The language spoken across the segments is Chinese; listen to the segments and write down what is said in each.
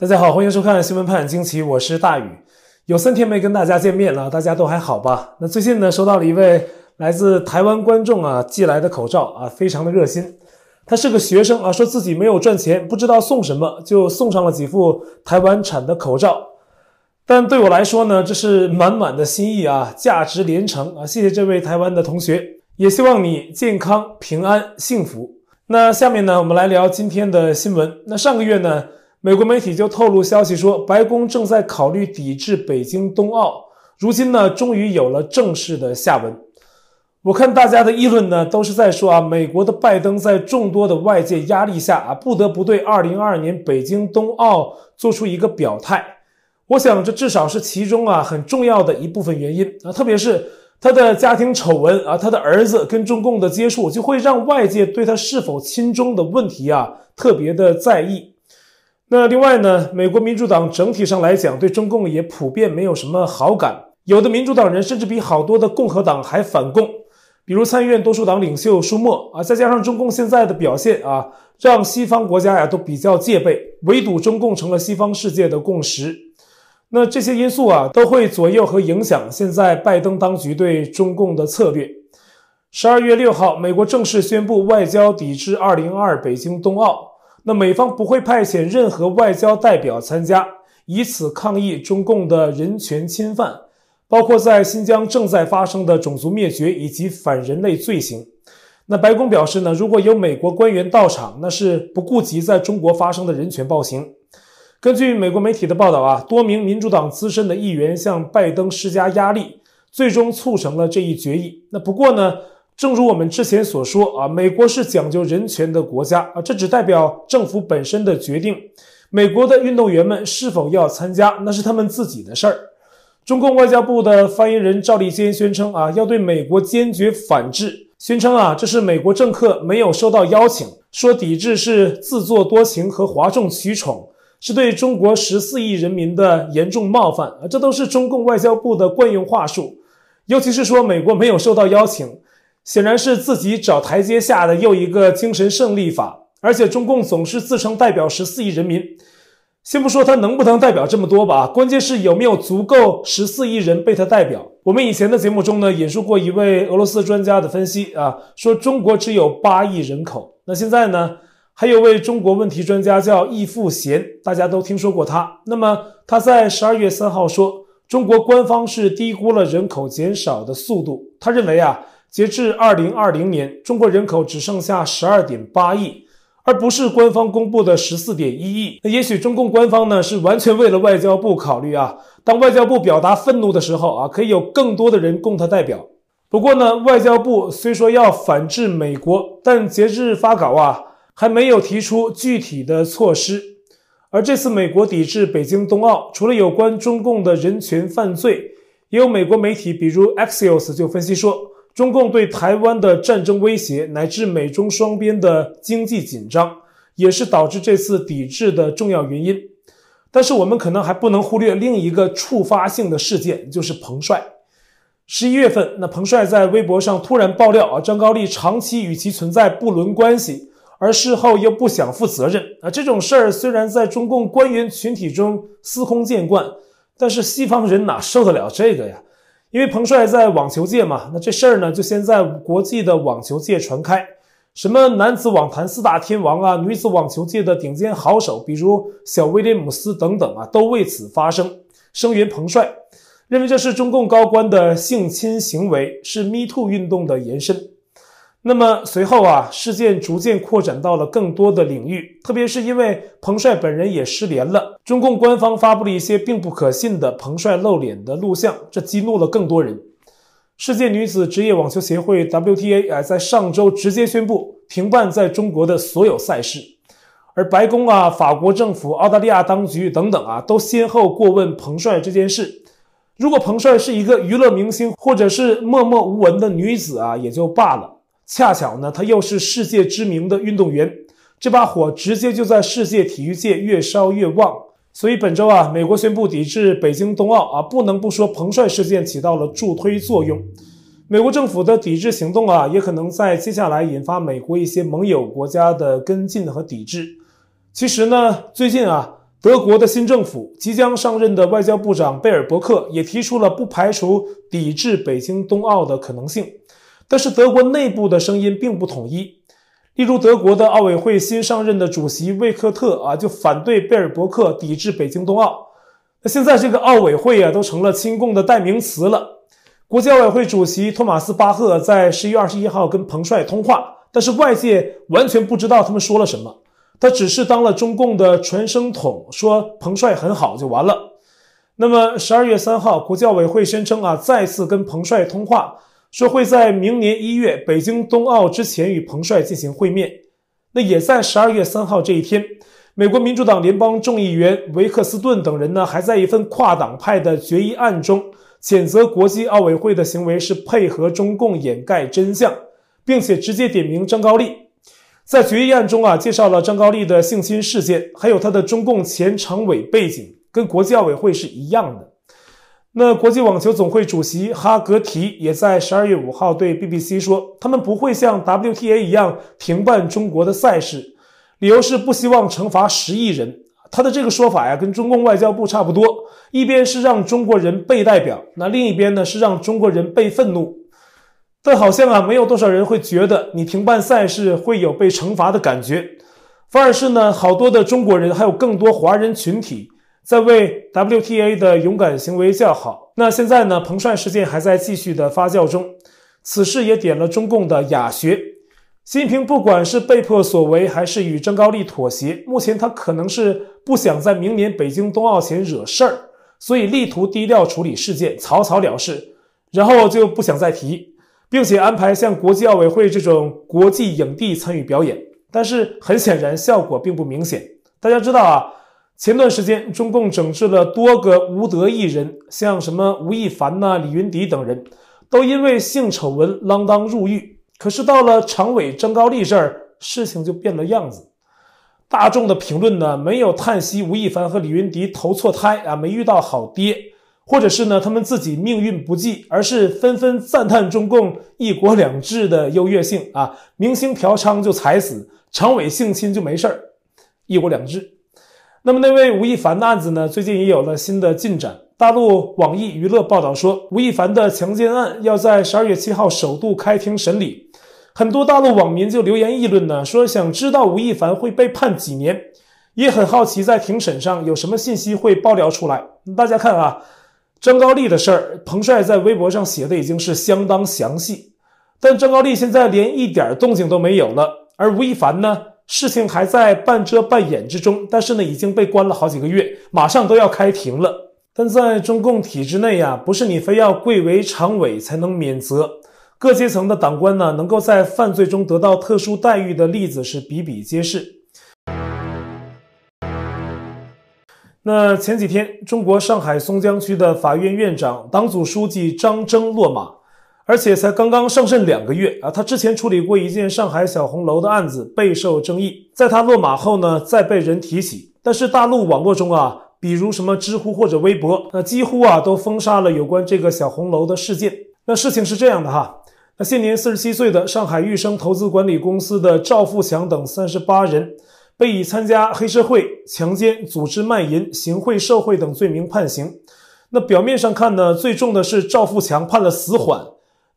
大家好，欢迎收看新闻判惊奇，我是大宇。有三天没跟大家见面了，大家都还好吧？那最近呢，收到了一位来自台湾观众啊寄来的口罩啊，非常的热心。他是个学生啊，说自己没有赚钱，不知道送什么，就送上了几副台湾产的口罩。但对我来说呢，这是满满的心意啊，价值连城啊！谢谢这位台湾的同学，也希望你健康、平安、幸福。那下面呢，我们来聊今天的新闻。那上个月呢，美国媒体就透露消息说，白宫正在考虑抵制北京冬奥。如今呢，终于有了正式的下文。我看大家的议论呢，都是在说啊，美国的拜登在众多的外界压力下啊，不得不对2022年北京冬奥做出一个表态。我想，这至少是其中啊很重要的一部分原因啊，特别是他的家庭丑闻啊，他的儿子跟中共的接触，就会让外界对他是否亲中的问题啊特别的在意。那另外呢，美国民主党整体上来讲，对中共也普遍没有什么好感，有的民主党人甚至比好多的共和党还反共，比如参议院多数党领袖舒默啊，再加上中共现在的表现啊，让西方国家呀都比较戒备，围堵中共成了西方世界的共识。那这些因素啊，都会左右和影响现在拜登当局对中共的策略。十二月六号，美国正式宣布外交抵制二零二二北京冬奥。那美方不会派遣任何外交代表参加，以此抗议中共的人权侵犯，包括在新疆正在发生的种族灭绝以及反人类罪行。那白宫表示呢，如果有美国官员到场，那是不顾及在中国发生的人权暴行。根据美国媒体的报道啊，多名民主党资深的议员向拜登施加压力，最终促成了这一决议。那不过呢，正如我们之前所说啊，美国是讲究人权的国家啊，这只代表政府本身的决定。美国的运动员们是否要参加，那是他们自己的事儿。中共外交部的发言人赵立坚宣称啊，要对美国坚决反制，宣称啊，这是美国政客没有收到邀请，说抵制是自作多情和哗众取宠。是对中国十四亿人民的严重冒犯啊！这都是中共外交部的惯用话术，尤其是说美国没有受到邀请，显然是自己找台阶下的又一个精神胜利法。而且中共总是自称代表十四亿人民，先不说他能不能代表这么多吧，关键是有没有足够十四亿人被他代表。我们以前的节目中呢，引述过一位俄罗斯专家的分析啊，说中国只有八亿人口，那现在呢？还有位中国问题专家叫易富贤，大家都听说过他。那么他在十二月三号说，中国官方是低估了人口减少的速度。他认为啊，截至二零二零年，中国人口只剩下十二点八亿，而不是官方公布的十四点一亿。那也许中共官方呢是完全为了外交部考虑啊，当外交部表达愤怒的时候啊，可以有更多的人供他代表。不过呢，外交部虽说要反制美国，但截至发稿啊。还没有提出具体的措施，而这次美国抵制北京冬奥，除了有关中共的人权犯罪，也有美国媒体，比如 Axios 就分析说，中共对台湾的战争威胁，乃至美中双边的经济紧张，也是导致这次抵制的重要原因。但是我们可能还不能忽略另一个触发性的事件，就是彭帅。十一月份，那彭帅在微博上突然爆料啊，张高丽长期与其存在不伦关系。而事后又不想负责任啊，这种事儿虽然在中共官员群体中司空见惯，但是西方人哪受得了这个呀？因为彭帅在网球界嘛，那这事儿呢就先在国际的网球界传开，什么男子网坛四大天王啊，女子网球界的顶尖好手，比如小威廉姆斯等等啊，都为此发声，声援彭帅，认为这是中共高官的性侵行为，是 Me Too 运动的延伸。那么随后啊，事件逐渐扩展到了更多的领域，特别是因为彭帅本人也失联了，中共官方发布了一些并不可信的彭帅露脸的录像，这激怒了更多人。世界女子职业网球协会 WTA 啊，在上周直接宣布停办在中国的所有赛事，而白宫啊、法国政府、澳大利亚当局等等啊，都先后过问彭帅这件事。如果彭帅是一个娱乐明星，或者是默默无闻的女子啊，也就罢了。恰巧呢，他又是世界知名的运动员，这把火直接就在世界体育界越烧越旺。所以本周啊，美国宣布抵制北京冬奥啊，不能不说彭帅事件起到了助推作用。美国政府的抵制行动啊，也可能在接下来引发美国一些盟友国家的跟进和抵制。其实呢，最近啊，德国的新政府即将上任的外交部长贝尔伯克也提出了不排除抵制北京冬奥的可能性，但是德国内部的声音并不统一。例如，德国的奥委会新上任的主席魏克特啊，就反对贝尔伯克抵制北京冬奥。那现在这个奥委会啊，都成了亲共的代名词了。国际奥委会主席托马斯巴赫在十一月二十一号跟彭帅通话，但是外界完全不知道他们说了什么。他只是当了中共的传声筒，说彭帅很好就完了。那么十二月三号，国际奥委会宣称啊，再次跟彭帅通话，说会在明年一月北京冬奥之前与彭帅进行会面。那也在十二月三号这一天，美国民主党联邦众议员维克斯顿等人呢，还在一份跨党派的决议案中，谴责国际奥委会的行为是配合中共掩盖真相，并且直接点名张高丽。在决议案中啊，介绍了张高丽的性侵事件，还有他的中共前常委背景，跟国际奥委会是一样的。那国际网球总会主席哈格提也在十二月五号对 BBC 说，他们不会像 WTA 一样停办中国的赛事，理由是不希望惩罚十亿人。他的这个说法呀，跟中共外交部差不多，一边是让中国人被代表，那另一边呢是让中国人被愤怒。但好像啊，没有多少人会觉得你停办赛事会有被惩罚的感觉，反而是呢，好多的中国人还有更多华人群体在为 WTA 的勇敢行为叫好。那现在呢，彭帅事件还在继续的发酵中，此事也点了中共的哑穴。习近平不管是被迫所为，还是与张高丽妥协，目前他可能是不想在明年北京冬奥前惹事儿，所以力图低调处理事件，草草了事，然后就不想再提。并且安排像国际奥委会这种国际影帝参与表演，但是很显然效果并不明显。大家知道啊，前段时间中共整治了多个无德艺人，像什么吴亦凡呐、李云迪等人，都因为性丑闻锒铛入狱。可是到了常委张高丽这儿，事情就变了样子。大众的评论呢，没有叹息吴亦凡和李云迪投错胎啊，没遇到好爹。或者是呢，他们自己命运不济，而是纷纷赞叹中共一国两制的优越性啊！明星嫖娼就踩死，常委性侵就没事儿，一国两制。那么那位吴亦凡的案子呢，最近也有了新的进展。大陆网易娱乐报道说，吴亦凡的强奸案要在十二月七号首度开庭审理，很多大陆网民就留言议论呢，说想知道吴亦凡会被判几年，也很好奇在庭审上有什么信息会爆料出来。大家看啊。张高丽的事儿，彭帅在微博上写的已经是相当详细，但张高丽现在连一点动静都没有了，而吴亦凡呢，事情还在半遮半掩之中，但是呢，已经被关了好几个月，马上都要开庭了。但在中共体制内呀，不是你非要贵为常委才能免责，各阶层的党官呢，能够在犯罪中得到特殊待遇的例子是比比皆是。那前几天，中国上海松江区的法院院长、党组书记张征落马，而且才刚刚上任两个月啊。他之前处理过一件上海小红楼的案子，备受争议。在他落马后呢，再被人提起。但是大陆网络中啊，比如什么知乎或者微博，那几乎啊都封杀了有关这个小红楼的事件。那事情是这样的哈，那现年四十七岁的上海裕生投资管理公司的赵富强等三十八人。被以参加黑社会、强奸、组织卖淫、行贿受贿等罪名判刑。那表面上看呢，最重的是赵富强判了死缓，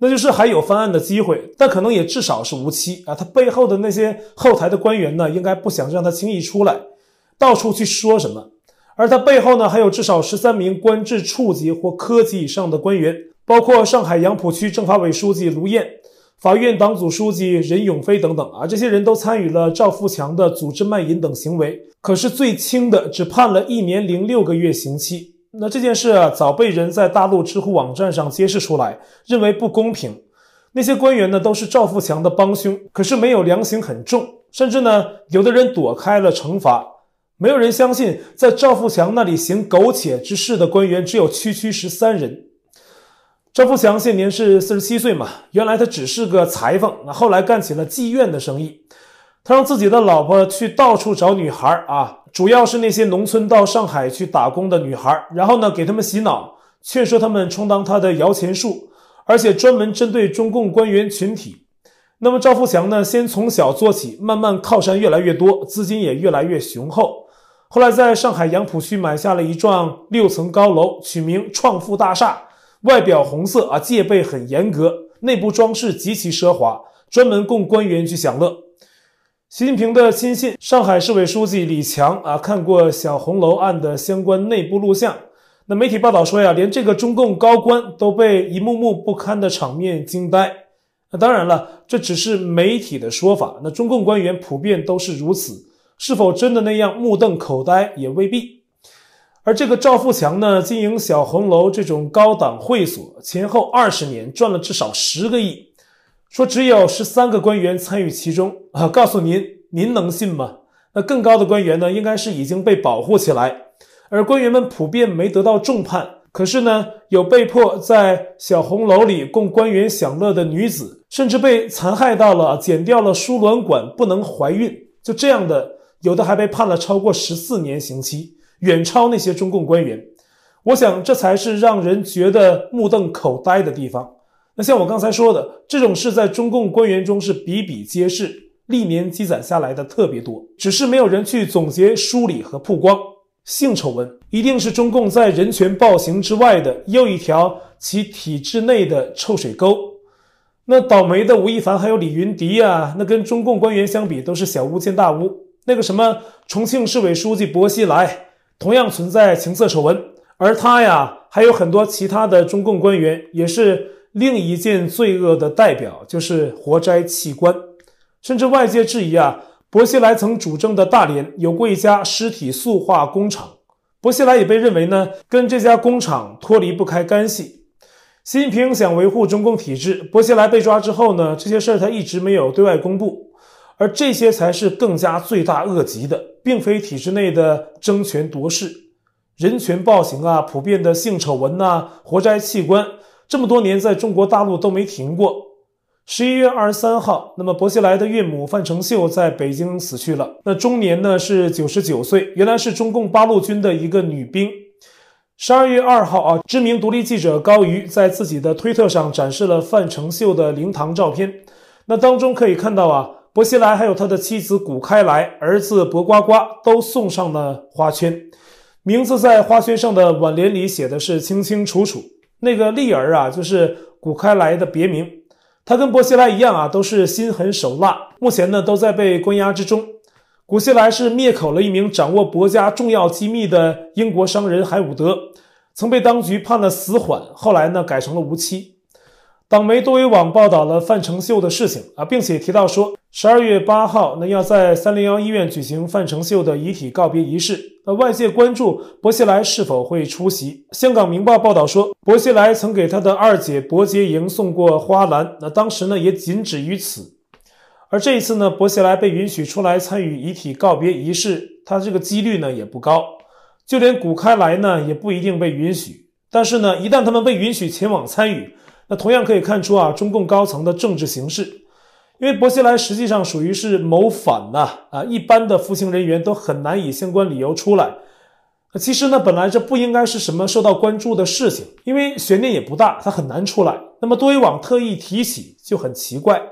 那就是还有翻案的机会，但可能也至少是无期啊。他背后的那些后台的官员呢，应该不想让他轻易出来，到处去说什么。而他背后呢，还有至少十三名官至处级或科级以上的官员，包括上海杨浦区政法委书记卢燕。法院党组书记任永飞等等啊，这些人都参与了赵富强的组织卖淫等行为，可是最轻的只判了一年零六个月刑期。那这件事啊，早被人在大陆知乎网站上揭示出来，认为不公平。那些官员呢，都是赵富强的帮凶，可是没有量刑很重，甚至呢，有的人躲开了惩罚。没有人相信，在赵富强那里行苟且之事的官员只有区区十三人。赵富强现年是四十七岁嘛，原来他只是个裁缝，那后来干起了妓院的生意。他让自己的老婆去到处找女孩啊，主要是那些农村到上海去打工的女孩，然后呢，给他们洗脑，劝说他们充当他的摇钱树，而且专门针对中共官员群体。那么赵富强呢，先从小做起，慢慢靠山越来越多，资金也越来越雄厚。后来在上海杨浦区买下了一幢六层高楼，取名创富大厦，外表红色啊，戒备很严格，内部装饰极其奢华，专门供官员去享乐。习近平的亲信上海市委书记李强啊，看过小红楼案的相关内部录像。那媒体报道说呀，连这个中共高官都被一幕幕不堪的场面惊呆。那当然了，这只是媒体的说法。那中共官员普遍都是如此，是否真的那样目瞪口呆也未必。而这个赵富强呢，经营小红楼这种高档会所，前后二十年赚了至少十个亿，说只有十三个官员参与其中啊，告诉您，您能信吗？那更高的官员呢，应该是已经被保护起来。而官员们普遍没得到重判，可是呢，有被迫在小红楼里供官员享乐的女子，甚至被残害到了剪掉了输卵管不能怀孕，就这样的，有的还被判了超过十四年刑期，远超那些中共官员。我想这才是让人觉得目瞪口呆的地方。像我刚才说的，这种事在中共官员中是比比皆是，历年积攒下来的特别多，只是没有人去总结梳理和曝光。性丑闻一定是中共在人权暴行之外的又一条其体制内的臭水沟。那倒霉的吴亦凡还有李云迪啊，那跟中共官员相比都是小巫见大巫。那个什么重庆市委书记薄熙来同样存在情色丑闻，而他呀还有很多其他的中共官员也是另一件罪恶的代表，就是活摘器官，甚至外界质疑啊。薄熙来曾主政的大连有过一家尸体塑化工厂，薄熙来也被认为呢跟这家工厂脱离不开干系。习近平想维护中共体制，薄熙来被抓之后呢，这些事儿他一直没有对外公布，而这些才是更加罪大恶极的，并非体制内的争权夺势、人权暴行啊、普遍的性丑闻呐、活摘器官，这么多年在中国大陆都没停过。十一月二十三号，那么薄熙来的岳母范成秀在北京死去了。那终年呢是九十九岁，原来是中共八路军的一个女兵。十二月二号啊，知名独立记者高瑜在自己的推特上展示了范成秀的灵堂照片。那当中可以看到啊，薄熙来还有他的妻子谷开来、儿子薄瓜瓜都送上了花圈，名字在花圈上的挽联里写的是清清楚楚。那个丽儿啊，就是古开来的别名。他跟薄熙来一样啊，都是心狠手辣，目前呢都在被关押之中。古希来是灭口了一名掌握国家重要机密的英国商人海伍德，曾被当局判了死缓，后来呢改成了无期。党媒多维网报道了范成秀的事情啊，并且提到说，十二月八号呢要在三零幺医院举行范成秀的遗体告别仪式。那外界关注薄熙来是否会出席。香港明报报道说，薄熙来曾给他的二姐薄洁莹送过花篮，那当时呢也仅止于此。而这一次呢，薄熙来被允许出来参与遗体告别仪式，他这个几率呢也不高，就连谷开来呢也不一定被允许。但是呢，一旦他们被允许前往参与，那同样可以看出啊，中共高层的政治形势，因为薄熙来实际上属于是谋反呐，啊，一般的服刑人员都很难以相关理由出来。其实呢，本来这不应该是什么受到关注的事情，因为悬念也不大，他很难出来。那么多维网特意提起就很奇怪，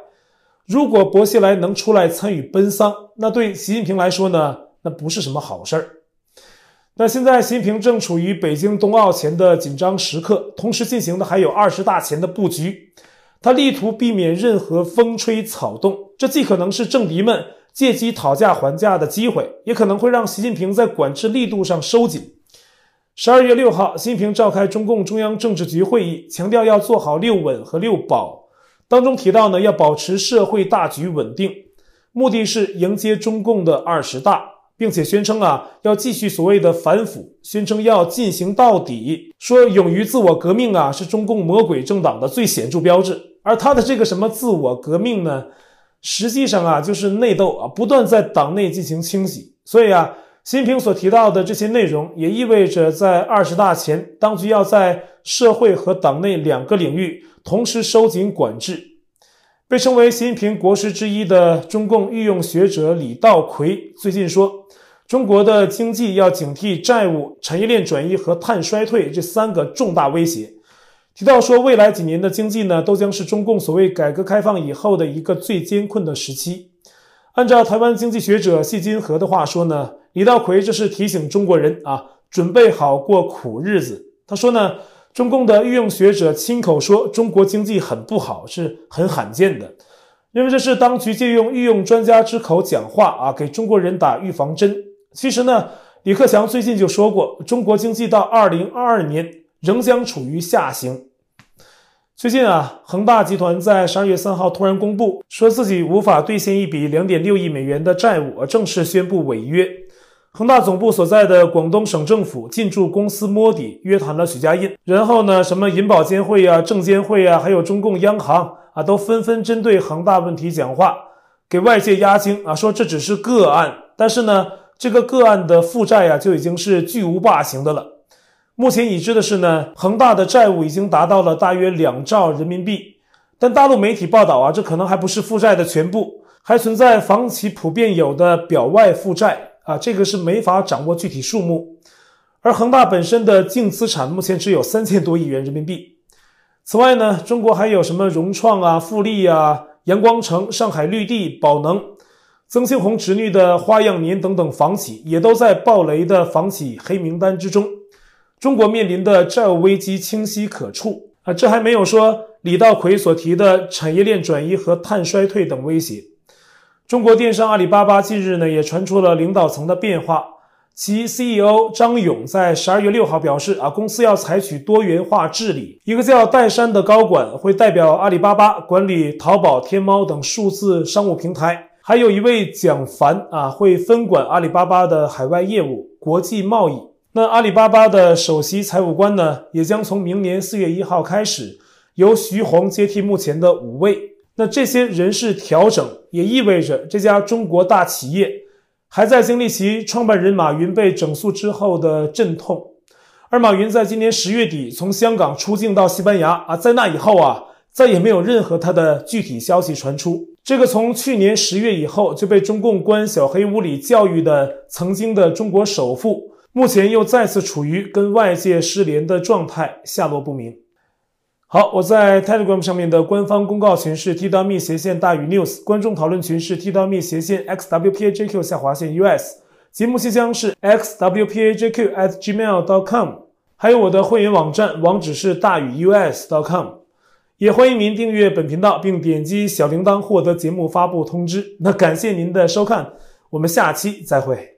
如果薄熙来能出来参与奔丧，那对习近平来说呢，那不是什么好事儿。那现在，习近平正处于北京冬奥前的紧张时刻，同时进行的还有二十大前的布局。他力图避免任何风吹草动，这既可能是政敌们借机讨价还价的机会，也可能会让习近平在管制力度上收紧。十二月六号，习近平召开中共中央政治局会议，强调要做好六稳和六保，当中提到呢，要保持社会大局稳定，目的是迎接中共的二十大。并且宣称啊，要继续所谓的反腐，宣称要进行到底，说勇于自我革命啊，是中共魔鬼政党的最显著标志。而他的这个什么自我革命呢，实际上啊，就是内斗啊，不断在党内进行清洗。所以啊，习近平所提到的这些内容，也意味着在二十大前，当局要在社会和党内两个领域同时收紧管制。被称为习近平国师之一的中共御用学者李稻葵最近说，中国的经济要警惕债务、产业链转移和碳衰退这三个重大威胁。提到说，未来几年的经济呢，都将是中共所谓改革开放以后的一个最艰困的时期。按照台湾经济学者谢金河的话说呢，李稻葵这是提醒中国人啊，准备好过苦日子。他说呢，中共的御用学者亲口说中国经济很不好是很罕见的，认为这是当局借用御用专家之口讲话啊，给中国人打预防针。其实呢，李克强最近就说过，中国经济到二零二二年仍将处于下行。最近啊，恒大集团在十二月三号突然公布，说自己无法兑现一笔两点六亿美元的债务，而正式宣布违约。恒大总部所在的广东省政府进驻公司摸底，约谈了许家印。然后呢，什么银保监会啊、证监会啊，还有中共央行啊，都纷纷针对恒大问题讲话，给外界压惊啊，说这只是个案，但是呢，这个个案的负债啊，就已经是巨无霸型的了。目前已知的是呢，恒大的债务已经达到了大约两兆人民币，但大陆媒体报道啊，这可能还不是负债的全部，还存在房企普遍有的表外负债啊，这个是没法掌握具体数目。而恒大本身的净资产目前只有三千多亿元人民币。此外呢，中国还有什么融创啊、富力啊、阳光城、上海绿地、宝能、曾庆红侄女的花样年等等房企，也都在暴雷的房企黑名单之中。中国面临的债务危机清晰可触啊，这还没有说李稻葵所提的产业链转移和碳衰退等威胁。中国电商阿里巴巴近日呢也传出了领导层的变化，其 CEO 张勇在十二月六号表示啊，公司要采取多元化治理，一个叫戴珊的高管会代表阿里巴巴管理淘宝、天猫等数字商务平台，还有一位蒋凡啊会分管阿里巴巴的海外业务、国际贸易。那阿里巴巴的首席财务官呢，也将从明年四月一号开始，由徐宏接替目前的五位。那这些人事调整，也意味着这家中国大企业还在经历其创办人马云被整肃之后的阵痛。而马云在今年十月底从香港出境到西班牙啊，在那以后啊，再也没有任何他的具体消息传出。这个从去年十月以后就被中共关小黑屋里教育的曾经的中国首富。目前又再次处于跟外界失联的状态，下落不明。好，我在 Telegram 上面的官方公告群是 t.me 斜线大于 news，观众讨论群是 t.me 斜线 xwpajq 下划线 us，节目信箱是 xwpajq at gmail.com，还有我的会员网站网址是大于 us.com，也欢迎您订阅本频道并点击小铃铛获得节目发布通知。那感谢您的收看，我们下期再会。